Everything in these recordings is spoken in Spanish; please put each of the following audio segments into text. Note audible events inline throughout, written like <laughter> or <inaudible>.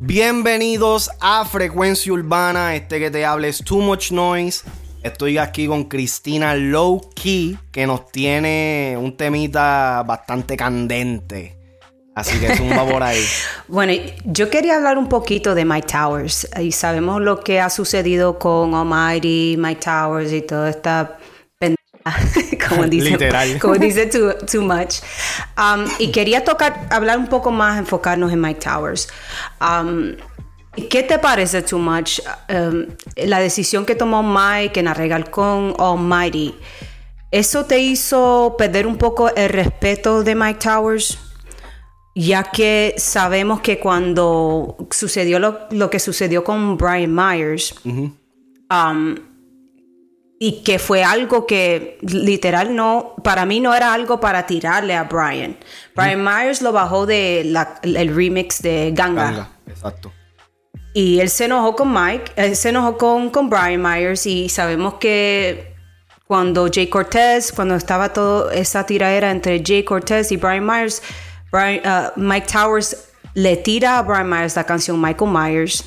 Bienvenidos a Frecuencia Urbana, este que te hable es Too Much Noise. Estoy aquí con Cristina Low Key, que nos tiene un temita bastante candente. Así que zumba por ahí. <laughs> bueno, yo quería hablar un poquito de Mike Towers. Y sabemos lo que ha sucedido con Almighty, Mike Towers y toda esta <laughs> como dice, Literal. <laughs> Como dice too, too much. Um, y quería tocar, hablar un poco más, enfocarnos en Mike Towers. Um, ¿Qué te parece too much? Um, la decisión que tomó Mike en arreglar con Almighty. ¿Eso te hizo perder un poco el respeto de Mike Towers? Ya que sabemos que cuando sucedió lo, que sucedió con Brian Myers, y que fue algo que literal no, para mí no era algo para tirarle a Brian. Brian Myers lo bajó de el remix de Ganga. Ganga, exacto. Y él se enojó con Mike, él se enojó con, con Brian Myers y sabemos que cuando Jay Cortez, cuando estaba toda esa tiradera entre Jay Cortez y Brian Myers, uh, Mike Towers le tira a Brian Myers la canción Michael Myers,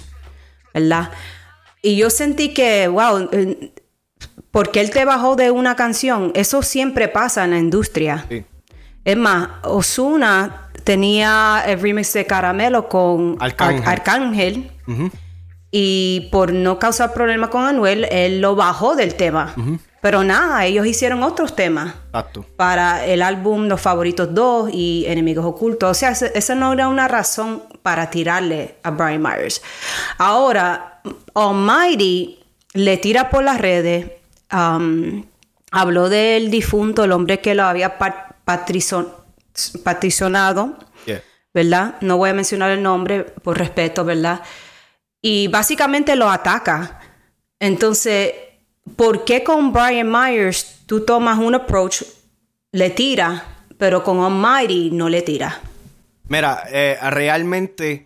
¿verdad? Y yo sentí que, wow, porque él te bajó de una canción. Eso siempre pasa en la industria. Es más, Osuna tenía el remix de Caramelo con Arcángel. Y por no causar problema con Anuel, él lo bajó del tema. Pero nada, ellos hicieron otros temas. Exacto. Para el álbum Los Favoritos 2 y Enemigos Ocultos. O sea, esa no era una razón para tirarle a Brian Myers. Ahora, Almighty le tira por las redes habló del difunto, el hombre que lo había patricionado, ¿verdad? No voy a mencionar el nombre por respeto, ¿verdad? Y básicamente lo ataca. Entonces, ¿por qué con Brian Myers tú tomas un approach, le tira, pero con Almighty no le tira? Mira, eh, realmente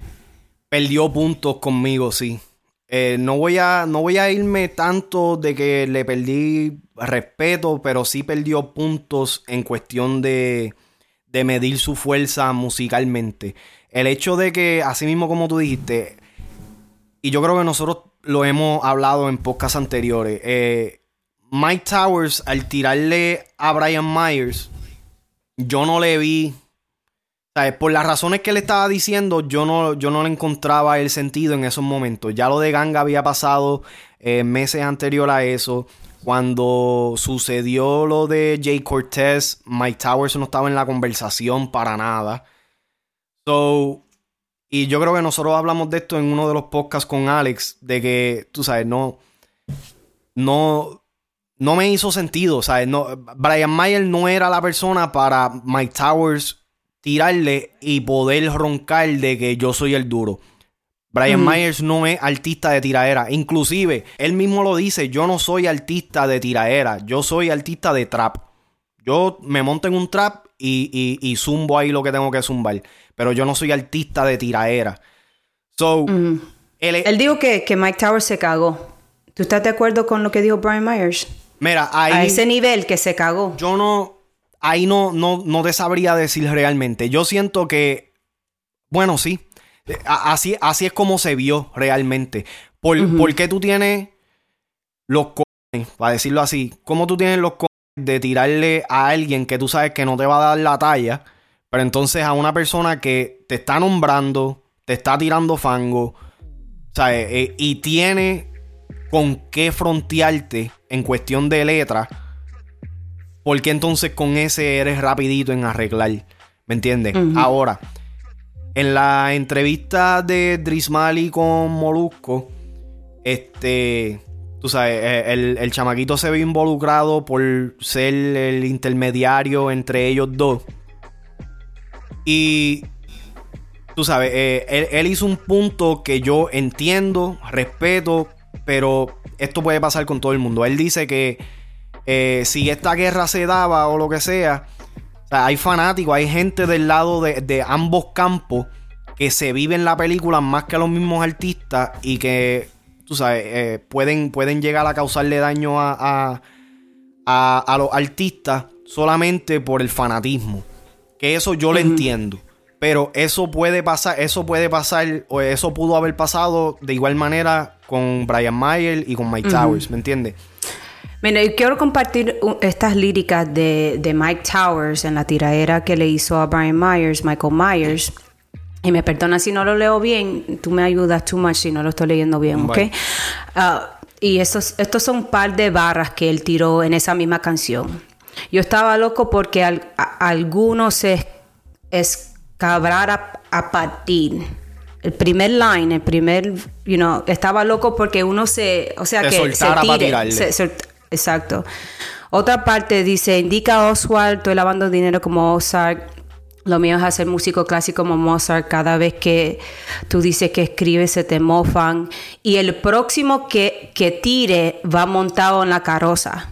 perdió puntos conmigo, sí. Eh, no, voy a, no voy a irme tanto de que le perdí respeto, pero sí perdió puntos en cuestión de, de medir su fuerza musicalmente. El hecho de que, así mismo como tú dijiste, y yo creo que nosotros lo hemos hablado en podcasts anteriores, eh, Mike Towers al tirarle a Brian Myers, yo no le vi por las razones que le estaba diciendo, yo no, yo no le encontraba el sentido en esos momentos. Ya lo de Ganga había pasado eh, meses anterior a eso. Cuando sucedió lo de Jay Cortez, Mike Towers no estaba en la conversación para nada. So, y yo creo que nosotros hablamos de esto en uno de los podcasts con Alex, de que, tú sabes, no, no, no me hizo sentido, ¿sabes? No, Brian Mayer no era la persona para Mike Towers tirarle y poder roncar de que yo soy el duro. Brian Myers no es artista de tiraera. Inclusive, él mismo lo dice, yo no soy artista de tiraera, yo soy artista de trap. Yo me monto en un trap y, y, zumbo ahí lo que tengo que zumbar. Pero yo no soy artista de tiraera. So, él, dijo que, que, Mike Towers se cagó. ¿Tú estás de acuerdo con lo que dijo Brian Myers? Mira, ahí... A ese nivel que se cagó. Yo no ahí no, no, no te sabría decir realmente. Yo siento que, bueno, sí, así, así es como se vio realmente. ¿Por, qué tú tienes los cojones, para decirlo así, cómo tú tienes los cojones de tirarle a alguien que tú sabes que no te va a dar la talla, pero entonces a una persona que te está nombrando, te está tirando fango, ¿sabes? Eh, y tiene con qué frontearte en cuestión de letra ¿por qué entonces con ese eres rapidito en arreglar? ¿Me entiendes? Ahora, en la entrevista de Drismali con Molusco, este, tú sabes, eh, el, chamaquito se ve involucrado por ser el intermediario entre ellos dos. Y, tú sabes, eh, él hizo un punto que yo entiendo, respeto, pero esto puede pasar con todo el mundo. Él dice que eh, si esta guerra se daba o lo que sea, hay fanáticos, hay gente del lado de, ambos campos que se viven la película más que los mismos artistas y que, tú sabes, eh, pueden, pueden llegar a causarle daño a, a, los artistas solamente por el fanatismo. Que eso yo lo entiendo. Pero eso puede pasar, eso puede pasar, o eso pudo haber pasado de igual manera con Brian Mayer y con Mike Towers, ¿me entiendes? Mira, yo quiero compartir estas líricas de, Mike Towers en la tiradera que le hizo a Brian Myers, Michael Myers. Y me perdona si no lo leo bien, tú me ayudas too much si no lo estoy leyendo bien, ¿ok? Ah, y estos, estos son un par de barras que él tiró en esa misma canción. Yo estaba loco porque algunos se escabrara a, partir. El primer line, el primer, you know, estaba loco porque uno se, o sea, que se tire, exacto. Otra parte dice, indica Oswald, estoy lavando dinero como Ozark. Lo mío es hacer músico clásico como Mozart. Cada vez que tú dices que escribes, se te mofan. Y el próximo que, que tire va montado en la carroza.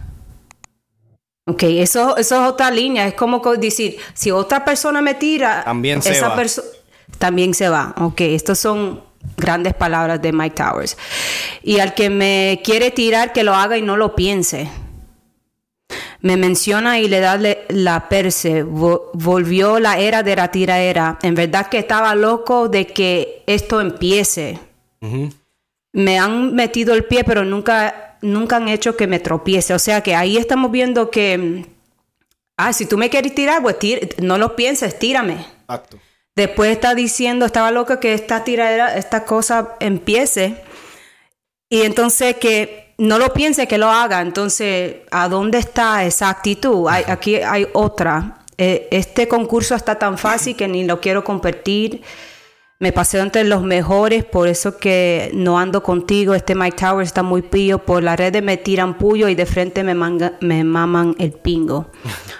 Ok, eso, eso es otra línea. Es como decir, si otra persona me tira, también se esa va. También se va. Ok, estos son grandes palabras de Mike Towers. Y al que me quiere tirar, que lo haga y no lo piense. Me menciona y le da la perse. volvió la era de la tiraera. En verdad que estaba loco de que esto empiece. Me han metido el pie, pero nunca nunca han hecho que me tropiece. O sea que ahí estamos viendo que, ah, si tú me quieres tirar, pues no lo pienses, tírame. Exacto. Después está diciendo, estaba loca que esta tiradera, esta cosa empiece. Y entonces que no lo piense, que lo haga. Entonces, ¿a dónde está esa actitud? aquí hay otra. Eh, este concurso está tan fácil que ni lo quiero compartir. Me paseo entre los mejores, por eso que no ando contigo. Este Mike Towers está muy pío. Por la red me tiran puyo y de frente me, me maman el pingo.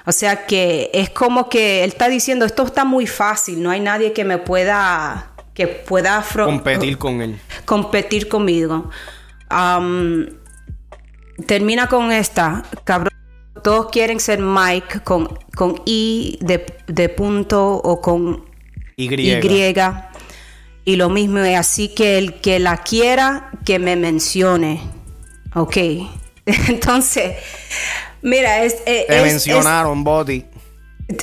O sea que es como que él está diciendo, esto está muy fácil, no hay nadie que me pueda, que pueda competir con él. Competir conmigo. termina con esta, cabrón. Todos quieren ser Mike con, con I de, punto o con Y. y y lo mismo es así que el que la quiera, que me mencione. Ok. <laughs> Entonces, mira, es... Te mencionaron, Body.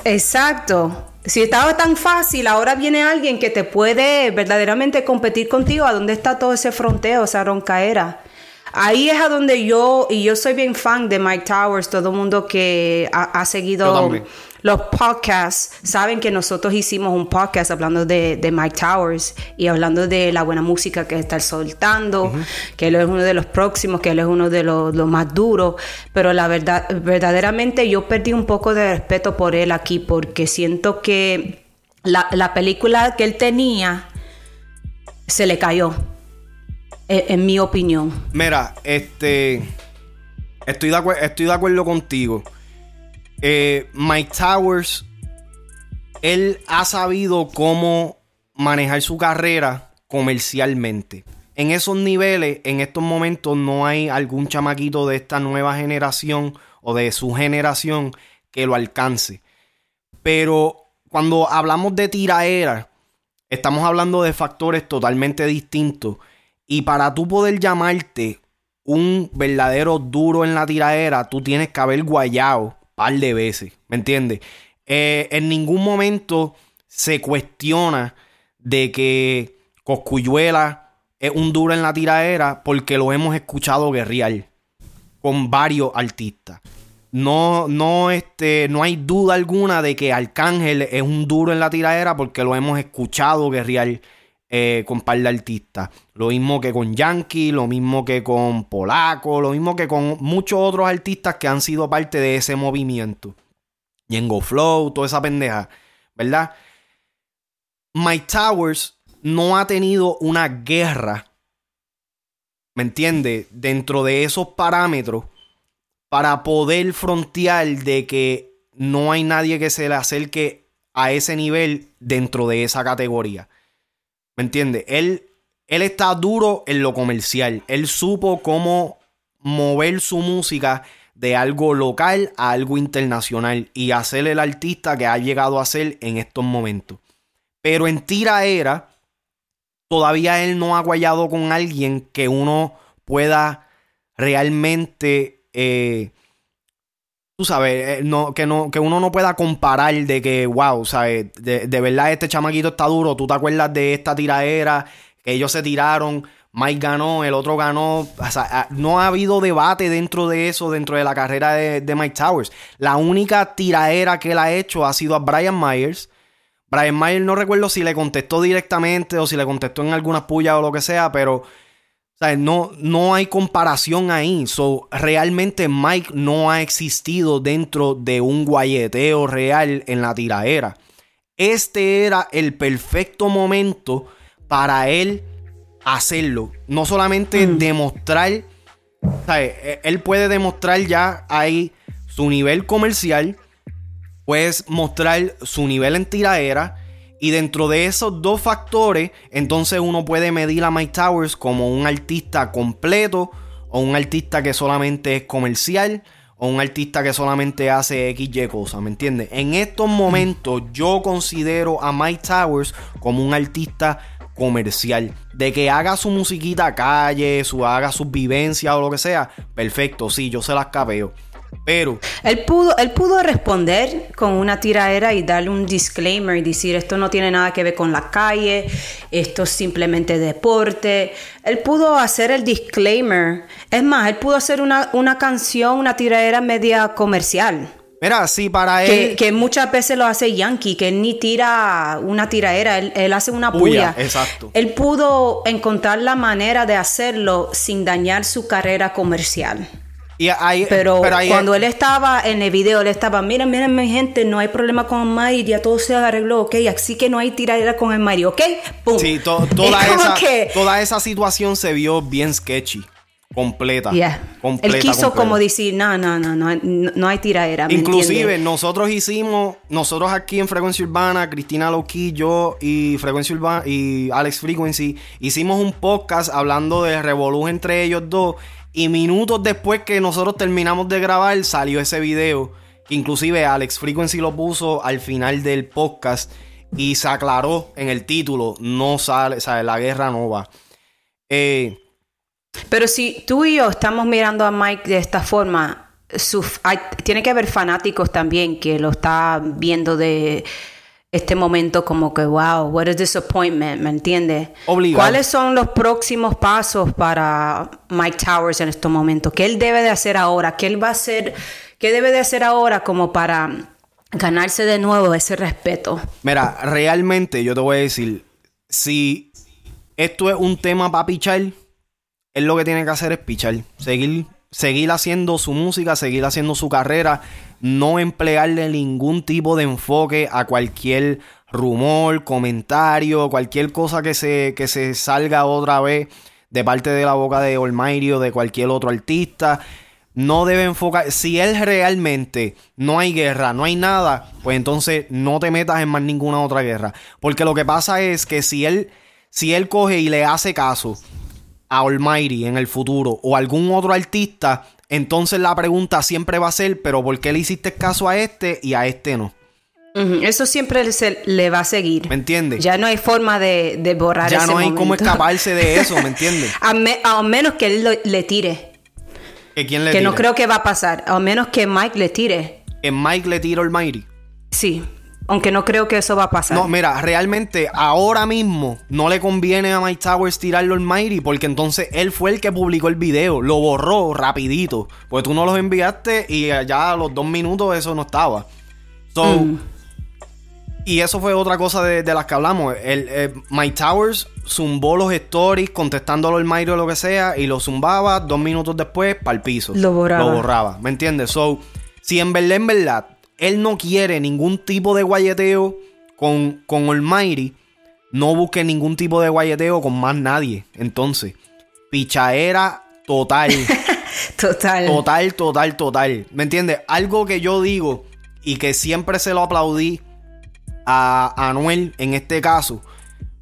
Exacto. Si estaba tan fácil, ahora viene alguien que te puede verdaderamente competir contigo. ¿A dónde está todo ese fronteo, esa roncaera? Ahí es a donde yo, y yo soy bien fan de Mike Towers, todo el mundo que ha, seguido los podcasts, saben que nosotros hicimos un podcast hablando de, Mike Towers y hablando de la buena música que está soltando, que él es uno de los próximos, que él es uno de los, más duros, pero la verdad, verdaderamente yo perdí un poco de respeto por él aquí porque siento que la, la película que él tenía se le cayó, en, en mi opinión. Mira, este... Estoy de, estoy de acuerdo contigo. Eh, Mike Towers, él ha sabido cómo manejar su carrera comercialmente. En esos niveles, en estos momentos, no hay algún chamaquito de esta nueva generación o de su generación que lo alcance. Pero cuando hablamos de tiraera, estamos hablando de factores totalmente distintos. Y para tú poder llamarte un verdadero duro en la tiraera, tú tienes que haber guayado par de veces, ¿me entiendes? Eh, en ningún momento se cuestiona de que Coscuyuela es un duro en la tiraera porque lo hemos escuchado guerrear con varios artistas. No, no, este, no hay duda alguna de que Arcángel es un duro en la tiradera porque lo hemos escuchado guerrear eh, con par de artistas. Lo mismo que con Yankee, lo mismo que con Polaco, lo mismo que con muchos otros artistas que han sido parte de ese movimiento. Yengo Flow, toda esa pendeja, ¿verdad? Mike Towers no ha tenido una guerra, ¿me entiendes? Dentro de esos parámetros para poder frontear de que no hay nadie que se le acerque a ese nivel dentro de esa categoría. ¿Me entiendes? Él, él está duro en lo comercial. Él supo cómo mover su música de algo local a algo internacional y hacer el artista que ha llegado a ser en estos momentos. Pero en Tira Era, todavía él no ha guayado con alguien que uno pueda realmente eh, tú sabes, eh, no, que, que uno no pueda comparar de que, wow, ¿sabes? De, de verdad este chamaquito está duro. ¿Tú te acuerdas de esta tiradera que ellos se tiraron? Mike ganó, el otro ganó. O sea, no ha habido debate dentro de eso, dentro de la carrera de, Mike Towers. La única tiraera que él ha hecho ha sido a Brian Myers. Brian Myers no recuerdo si le contestó directamente o si le contestó en algunas pullas o lo que sea, pero no, no hay comparación ahí. So, realmente Mike no ha existido dentro de un guayeteo real en la tiraera. Este era el perfecto momento para él hacerlo. No solamente mm. demostrar, e, él puede demostrar ya ahí su nivel comercial, puedes mostrar su nivel en tiraera y dentro de esos dos factores, entonces uno puede medir a Mike Towers como un artista completo o un artista que solamente es comercial o un artista que solamente hace XY cosas, ¿me entiendes? En estos momentos yo considero a Mike Towers como un artista comercial. De que haga su musiquita calle, su haga sus vivencias o lo que sea, perfecto, sí, yo se las capeo. Pero. Él pudo, él pudo responder con una tiraera y darle un disclaimer y decir esto no tiene nada que ver con la calle, esto es simplemente deporte. Él pudo hacer el disclaimer. Es más, él pudo hacer una, una canción, una tiraera media comercial. Mira, sí, para él. Que, muchas veces lo hace Yankee, que él ni tira una tiraera, él, hace una puya. Exacto. Él pudo encontrar la manera de hacerlo sin dañar su carrera comercial pero, cuando él estaba en el video, él estaba, miren, miren mi gente, no hay problema con el Mayri, ya todo se arregló, ok, así que no hay tiradera con el Mayri, ok, pum. Sí, toda, esa, toda esa situación se vio bien sketchy. Completa, Él quiso como decir, no, no, no, no, no hay tiradera. Inclusive, nosotros hicimos, nosotros aquí en Frecuencia Urbana, Cristina Loki, yo y Frecuencia Urbana y Alex Frequency, hicimos un podcast hablando de revolú entre ellos dos y minutos después que nosotros terminamos de grabar, salió ese video. Que inclusive Alex Frequency lo puso al final del podcast. Y se aclaró en el título. No sale, sea, la guerra no va. Eh, Pero si tú y yo estamos mirando a Mike de esta forma, tiene que haber fanáticos también que lo está viendo de este momento como que, wow, what a disappointment, ¿me entiendes? ¿Cuáles son los próximos pasos para Mike Towers en estos momentos? ¿Qué él debe de hacer ahora? ¿Qué él va a hacer? ¿Qué debe de hacer ahora como para ganarse de nuevo ese respeto? Mira, realmente yo te voy a decir, si esto es un tema para pichar, él lo que tiene que hacer es pichar, seguir, seguir haciendo su música, seguir haciendo su carrera no emplearle ningún tipo de enfoque a cualquier rumor, comentario, cualquier cosa que se, que se salga otra vez de parte de la boca de Olmairi o de cualquier otro artista. No debe enfocar. Si él realmente no hay guerra, no hay nada, pues entonces no te metas en más ninguna otra guerra. Porque lo que pasa es que si él, si él coge y le hace caso a Almighty en el futuro o algún otro artista, entonces la pregunta siempre va a ser, pero ¿por qué le hiciste caso a este y a este no? Eso siempre le va a seguir. ¿Me entiendes? Ya no hay forma de, de borrar Ya no hay cómo escaparse de <laughs> eso, ¿me entiendes? a, menos que él le tire. ¿Que quién le Que no creo que va a pasar. A menos que Mike le tire. ¿Que Mike le tire al Almighty? Sí. Aunque no creo que eso va a pasar. No, mira, realmente ahora mismo no le conviene a Mike Towers tirarlo en Mighty porque entonces él fue el que publicó el video, lo borró rapidito. Pues tú no los enviaste y ya a los dos minutos eso no estaba. So, mm. Y eso fue otra cosa de, las que hablamos. El, eh, Mike Towers zumbó los stories contestándolo el Mighty o lo que sea y lo zumbaba dos minutos después para el piso. Lo borraba. Lo borraba, ¿me entiendes? So, si en verdad, en verdad él no quiere ningún tipo de guayeteo con, con Almighty, no busque ningún tipo de guayeteo con más nadie. Entonces, pichaera total. <laughs> total. Total, total, total. ¿Me entiendes? Algo que yo digo y que siempre se lo aplaudí a Anuel en este caso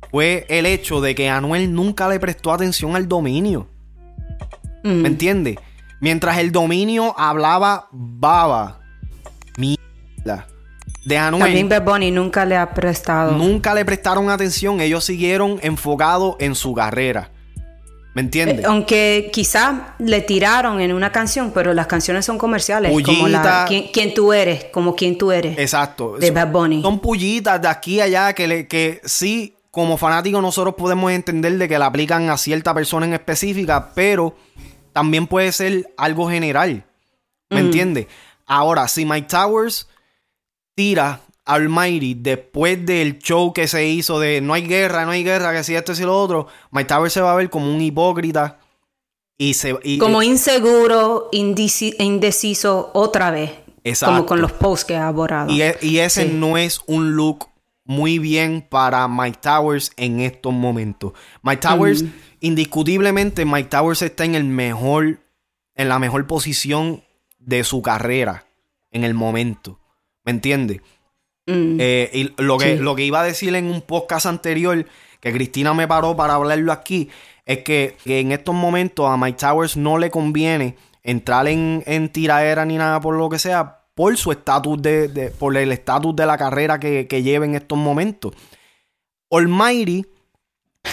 fue el hecho de que Anuel nunca le prestó atención al dominio. ¿Me mm. entiendes? Mientras el dominio hablaba baba, de Anuel. También Bad Bunny nunca le ha prestado. Nunca le prestaron atención. Ellos siguieron enfocados en su carrera. ¿Me entiendes? Eh, aunque quizás le tiraron en una canción, pero las canciones son comerciales. como la, ¿quién, tú eres? Como quién tú eres. Exacto. De Bad Bunny. Son pullitas de aquí a allá que, le, que sí, como fanáticos nosotros podemos entender de que la aplican a cierta persona en específica, pero también puede ser algo general. ¿Me mm. entiendes? Ahora, si Mike Towers tira Almighty después del show que se hizo de no hay guerra, no hay guerra, que si esto, y lo otro, Mike Towers se va a ver como un hipócrita y se... como inseguro, indeciso otra vez. Exacto. Como con los posts que ha borrado. Y, e, ese no es un look muy bien para Mike Towers en estos momentos. Mike Towers, mm. indiscutiblemente, Mike Towers está en el mejor, en la mejor posición de su carrera en el momento. ¿Me entiendes? Mm. Eh, y lo que, lo que iba a decir en un podcast anterior, que Cristina me paró para hablarlo aquí, es que, en estos momentos a Mike Towers no le conviene entrar en, en tiraera ni nada por lo que sea, por su estatus de, por el estatus de la carrera que, que lleva en estos momentos. Almighty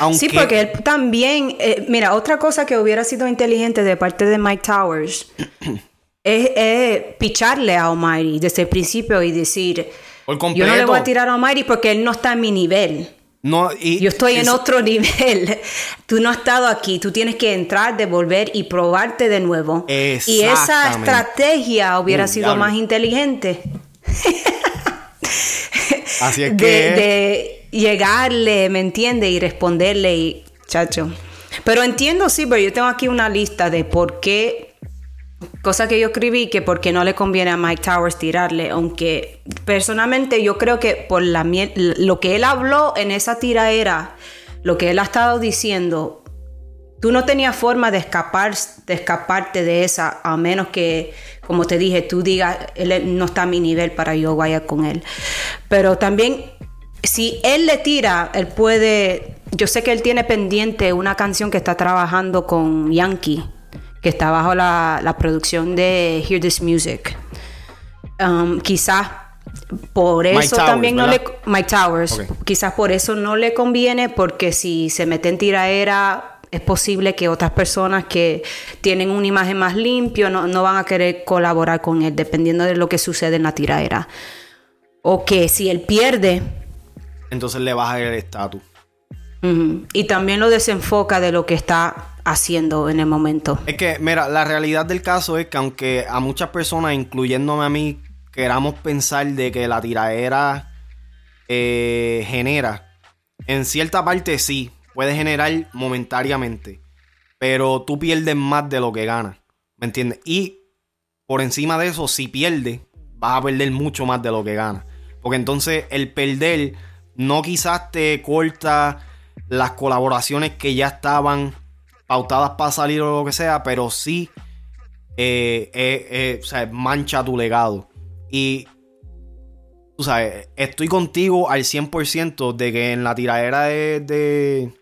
aunque... Sí, porque él también, eh, mira, otra cosa que hubiera sido inteligente de parte de Mike Towers <clears throat> es, picharle a Almighty desde el principio y decir, yo no le voy a tirar a Almighty porque él no está en mi nivel. No, yo estoy en otro <laughs> nivel. Tú no has estado aquí. Tú tienes que entrar, devolver y probarte de nuevo. Y esa estrategia hubiera sido más inteligente. <laughs> Así es que... De, llegarle, ¿me entiende? Y responderle y... Chacho. Pero entiendo, sí, pero yo tengo aquí una lista de por qué Cosa que yo escribí que porque no le conviene a Mike Towers tirarle, aunque personalmente yo creo que por la lo que él habló en esa tiraera, lo que él ha estado diciendo, tú no tenías forma de escapar de escaparte de esa a menos que como te dije, tú digas él no está a mi nivel para yo vaya con él. Pero también si él le tira, él puede yo sé que él tiene pendiente una canción que está trabajando con Yankee que está bajo la, producción de Hear This Music. Um, quizás por eso también no le Mike Towers. Quizás por eso no le conviene porque si se mete en tiraera es posible que otras personas que tienen una imagen más limpia no, no van a querer colaborar con él dependiendo de lo que sucede en la tiraera. O que si él pierde entonces le baja el estatus. Y también lo desenfoca de lo que está haciendo en el momento. Es que, mira, la realidad del caso es que aunque a muchas personas, incluyéndome a mí, queramos pensar de que la tiraera eh, genera, en cierta parte sí, puede generar momentáneamente, pero tú pierdes más de lo que ganas, ¿me entiendes? Y por encima de eso, si pierdes, vas a perder mucho más de lo que ganas. Porque entonces el perder no quizás te corta las colaboraciones que ya estaban pautadas para salir o lo que sea, pero sí eh, eh, eh, mancha tu legado. Y, tú sabes, estoy contigo al 100% de que en la tiradera de, de,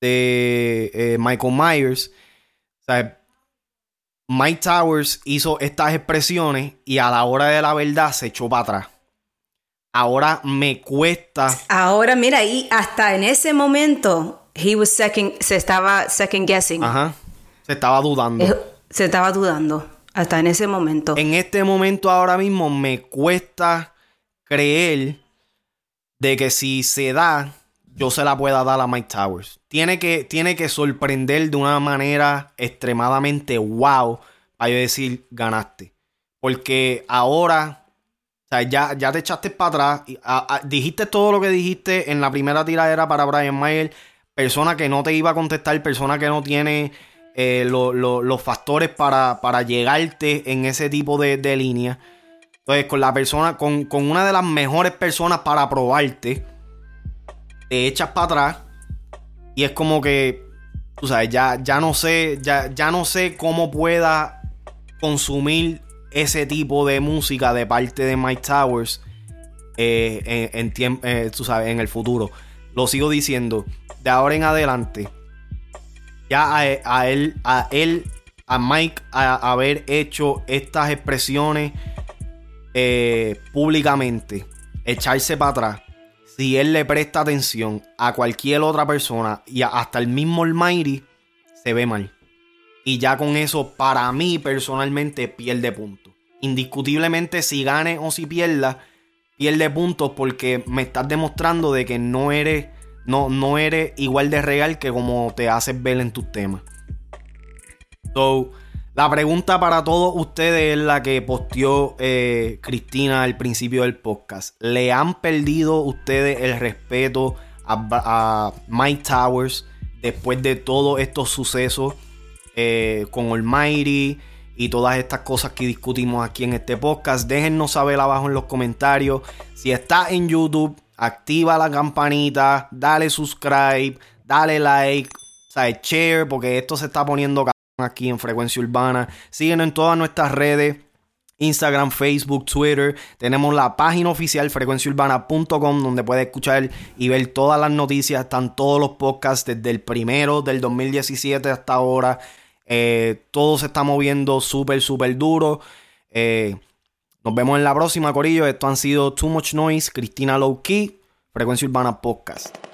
de Michael Myers, Mike Towers hizo estas expresiones y a la hora de la verdad se echó para atrás. Ahora me cuesta. Ahora, mira, y hasta en ese momento he was second, se estaba second guessing. Ajá. Se estaba dudando. Se estaba dudando hasta en ese momento. En este momento ahora mismo me cuesta creer de que si se da, yo se la pueda dar a Mike Towers. Tiene que, tiene que sorprender de una manera extremadamente wow para yo decir ganaste. Porque ahora, o sea, ya, ya te echaste para atrás. dijiste todo lo que dijiste en la primera tiradera para Brian Mayer persona que no te iba a contestar, persona que no tiene eh, los factores para, para, llegarte en ese tipo de, línea. Entonces, con la persona, con, una de las mejores personas para probarte, te echas para atrás y es como que, tú sabes, ya, ya no sé, ya, ya no sé cómo pueda consumir ese tipo de música de parte de Mike Towers eh, en, en, eh, tú sabes, en el futuro. Lo sigo diciendo de ahora en adelante, ya a, él, a él, a Mike, a, haber hecho estas expresiones eh, públicamente, echarse para atrás, si él le presta atención a cualquier otra persona y hasta el mismo Almighty, se ve mal. Y ya con eso, para mí personalmente, pierde puntos. Indiscutiblemente, si gane o si pierda, pierde puntos porque me estás demostrando de que no eres, no, no eres igual de real que como te haces ver en tus temas. So, la pregunta para todos ustedes es la que posteó eh, Cristina al principio del podcast. ¿Le han perdido ustedes el respeto a, Mike Towers después de todos estos sucesos eh, con Almighty y todas estas cosas que discutimos aquí en este podcast? Déjennos saber abajo en los comentarios. Si está en YouTube, activa la campanita, dale subscribe, dale like, o share, porque esto se está poniendo aquí en Frecuencia Urbana. Síguenos en todas nuestras redes. Instagram, Facebook, Twitter. Tenemos la página oficial frecuenciaurbana.com donde puedes escuchar y ver todas las noticias. Están todos los podcasts desde el primero del 2017 hasta ahora. Eh, todo se está moviendo súper, súper duro. Eh, nos vemos en la próxima, Corillo. Esto han sido Too Much Noise, Cristina Low Key, Frecuencia Urbana Podcast.